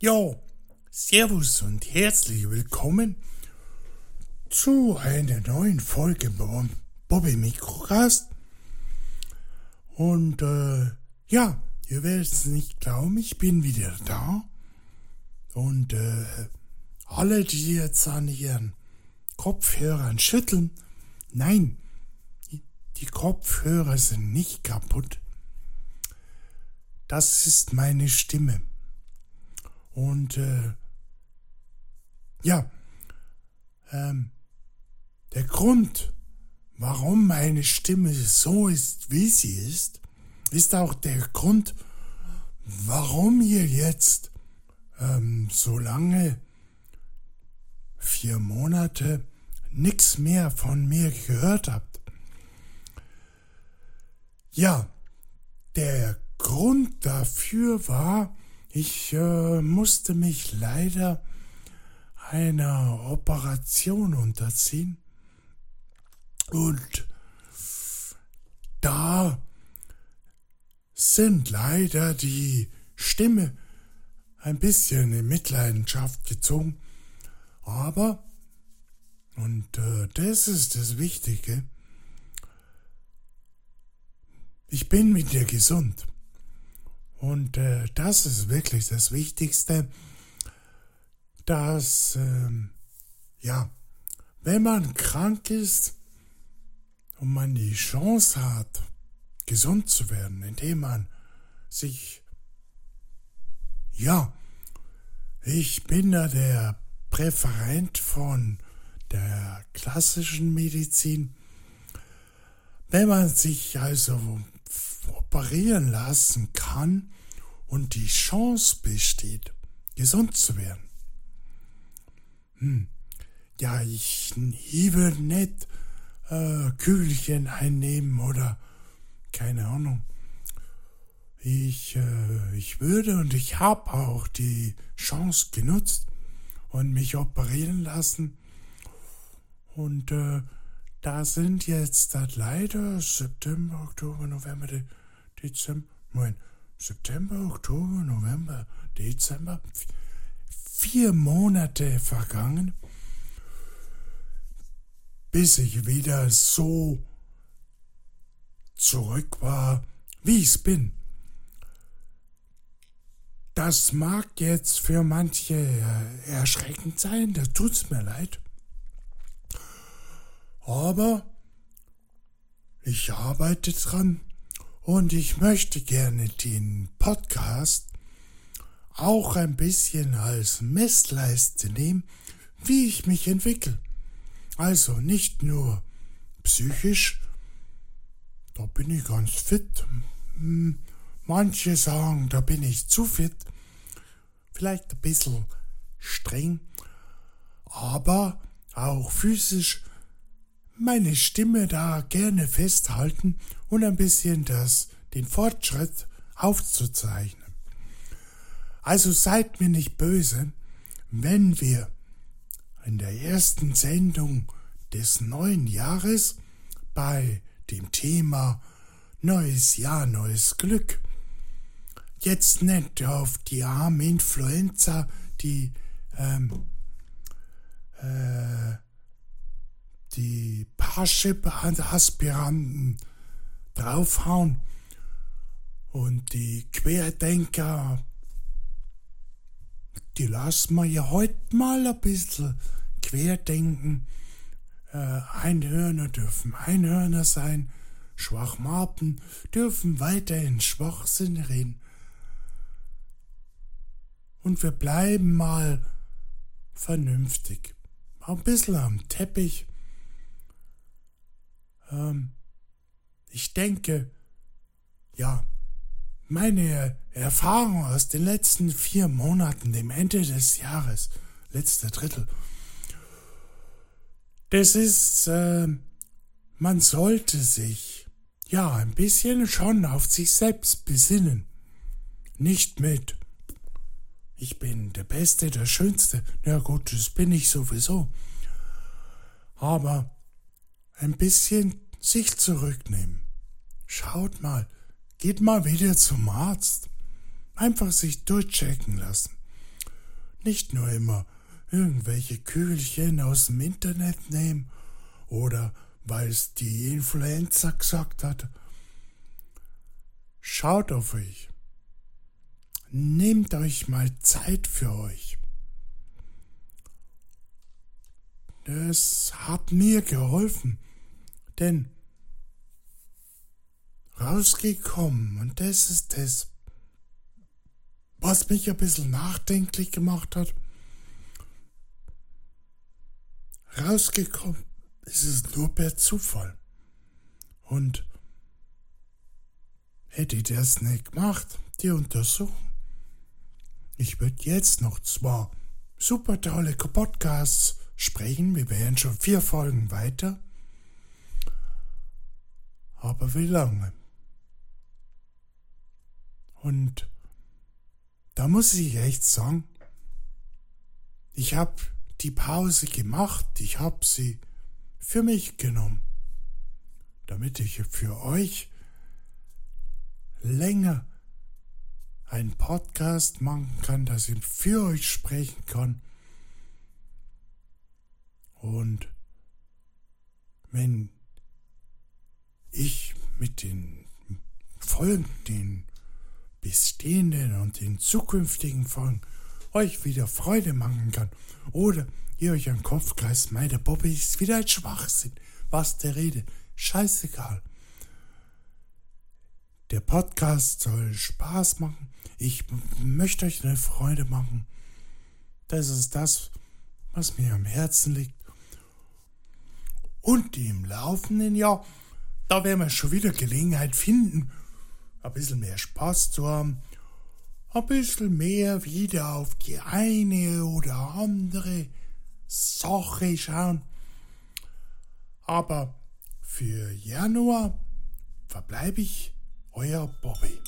Jo, Servus und herzlich willkommen zu einer neuen Folge beim Bobby Mikrocast. Und äh, ja, ihr werdet es nicht glauben, ich bin wieder da. Und äh, alle, die jetzt an ihren Kopfhörern schütteln, nein, die Kopfhörer sind nicht kaputt. Das ist meine Stimme. Und äh, ja, ähm, der Grund, warum meine Stimme so ist, wie sie ist, ist auch der Grund, warum ihr jetzt ähm, so lange, vier Monate, nichts mehr von mir gehört habt. Ja, der Grund dafür war, ich äh, musste mich leider einer Operation unterziehen und da sind leider die Stimme ein bisschen in Mitleidenschaft gezogen, aber, und äh, das ist das Wichtige, ich bin wieder gesund. Und äh, das ist wirklich das Wichtigste, dass, ähm, ja, wenn man krank ist und man die Chance hat, gesund zu werden, indem man sich, ja, ich bin da der Präferent von der klassischen Medizin. Wenn man sich also operieren lassen kann und die Chance besteht, gesund zu werden. Hm. Ja, ich, würde nicht äh, Kügelchen einnehmen oder keine Ahnung. Ich, äh, ich würde und ich habe auch die Chance genutzt und mich operieren lassen. Und äh, da sind jetzt leider September, Oktober, November, Dezember, Moment, September, Oktober, November, Dezember, vier Monate vergangen, bis ich wieder so zurück war, wie ich es bin. Das mag jetzt für manche äh, erschreckend sein, da tut's mir leid. Aber ich arbeite dran und ich möchte gerne den Podcast auch ein bisschen als Messleiste nehmen, wie ich mich entwickle. Also nicht nur psychisch, da bin ich ganz fit. Hm, manche sagen, da bin ich zu fit. Vielleicht ein bisschen streng, aber auch physisch meine Stimme da gerne festhalten und ein bisschen das, den Fortschritt aufzuzeichnen. Also seid mir nicht böse, wenn wir in der ersten Sendung des neuen Jahres bei dem Thema Neues Jahr, neues Glück jetzt nicht auf die arme Influenza, die ähm, äh, die Parship-Aspiranten draufhauen und die Querdenker, die lassen wir ja heute mal ein bisschen querdenken. Äh, Einhörner dürfen Einhörner sein, Schwachmaten dürfen weiterhin Schwachsinn reden. Und wir bleiben mal vernünftig. Ein bisschen am Teppich ähm, ich denke, ja, meine Erfahrung aus den letzten vier Monaten, dem Ende des Jahres, letzte Drittel, das ist, äh, man sollte sich, ja, ein bisschen schon auf sich selbst besinnen. Nicht mit, ich bin der Beste, der Schönste, na gut, das bin ich sowieso. Aber ein bisschen sich zurücknehmen. Schaut mal, geht mal wieder zum Arzt. Einfach sich durchchecken lassen. nicht nur immer irgendwelche Kügelchen aus dem Internet nehmen oder weil es die Influenza gesagt hat. Schaut auf euch. Nehmt euch mal Zeit für euch. Das hat mir geholfen, denn rausgekommen und das ist das, was mich ein bisschen nachdenklich gemacht hat. Rausgekommen ist es nur per Zufall. Und hätte ich das nicht gemacht, die Untersuchung, ich würde jetzt noch zwei super tolle Podcasts sprechen. Wir wären schon vier Folgen weiter. Aber wie lange? Und da muss ich echt sagen, ich habe die Pause gemacht, ich habe sie für mich genommen, damit ich für euch länger einen Podcast machen kann, dass ich für euch sprechen kann. Und wenn ich mit den Folgen, den bestehenden und den zukünftigen Folgen euch wieder Freude machen kann oder ihr euch an Kopf kreist, meine Bobby ist wieder ein Schwachsinn. Was der Rede, scheißegal. Der Podcast soll Spaß machen. Ich möchte euch eine Freude machen. Das ist das, was mir am Herzen liegt. Und im laufenden Jahr, da werden wir schon wieder Gelegenheit finden, ein bisschen mehr Spaß zu haben, ein bisschen mehr wieder auf die eine oder andere Sache schauen. Aber für Januar verbleibe ich euer Bobby.